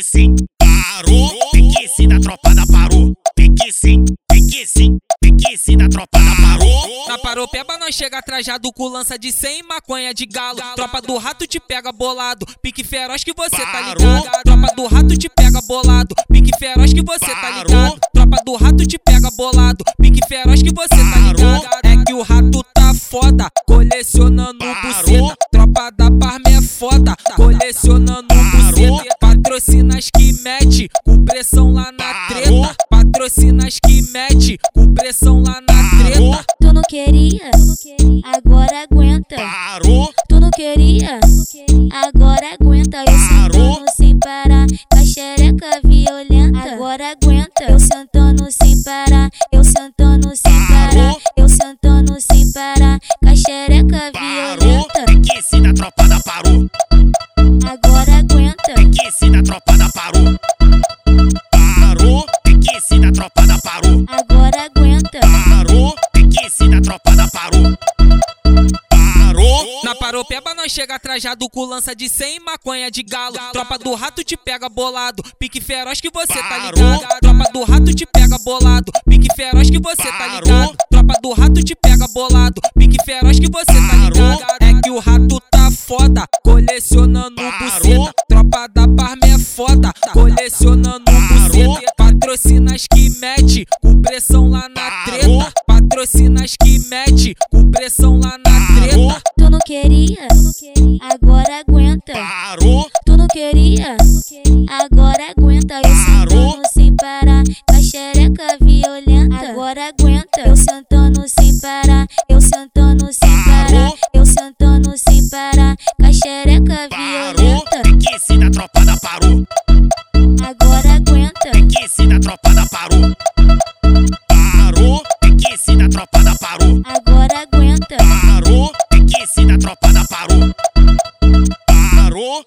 Pique sim, parou. Pique sim da tropa da parou. Pique sim, pique sim, pique sim da tropa da parou. Na paropeba nós chega trajado com lança de 100 maconha de galo. Tropa do rato te pega bolado, pique feroz que você tá ligado. Tropa do rato te pega bolado, pique feroz que você tá ligado. Tropa do rato te pega bolado, pique feroz que você tá ligado. É que o rato tá foda, colecionando buceta. Patrocinas que mete, com pressão lá na treta. Patrocinas que mete, com pressão lá na treta. Tu não queria? Agora aguenta. Parou, Tu não queria? Agora aguenta. Eu sentando sem parar, com a xereca violenta. Agora aguenta. Eu sentando sem parar, eu sentando sem parar, eu sentando sem parar, com a xereca violenta. Chega trajado com lança de 100 maconha de galo. Tropa do rato te pega bolado, pique feroz que você tá ligado. Tropa do rato te pega bolado, pique feroz que você tá ligado. Tropa do rato te pega bolado, pique feroz que você tá ligado. É que o rato tá foda, colecionando buceta. Tropa da Parma é foda, colecionando buceta. Patrocinas que mete, com pressão lá na treta. Patrocinas que mete, com pressão lá na treta. Tu não queria? Agora aguenta. parou, Tu não queria? Agora aguenta. Eu sentando sem parar, com a xereca violenta. Agora aguenta. Eu sentando sem parar, eu sentando sem parar, eu sentando sem parar, com a xereca parou. violenta. Pique sim da tropa da parou. Agora aguenta. Pique sim da tropa da parou. Parou, pique sim da tropa da parou. Agora 바로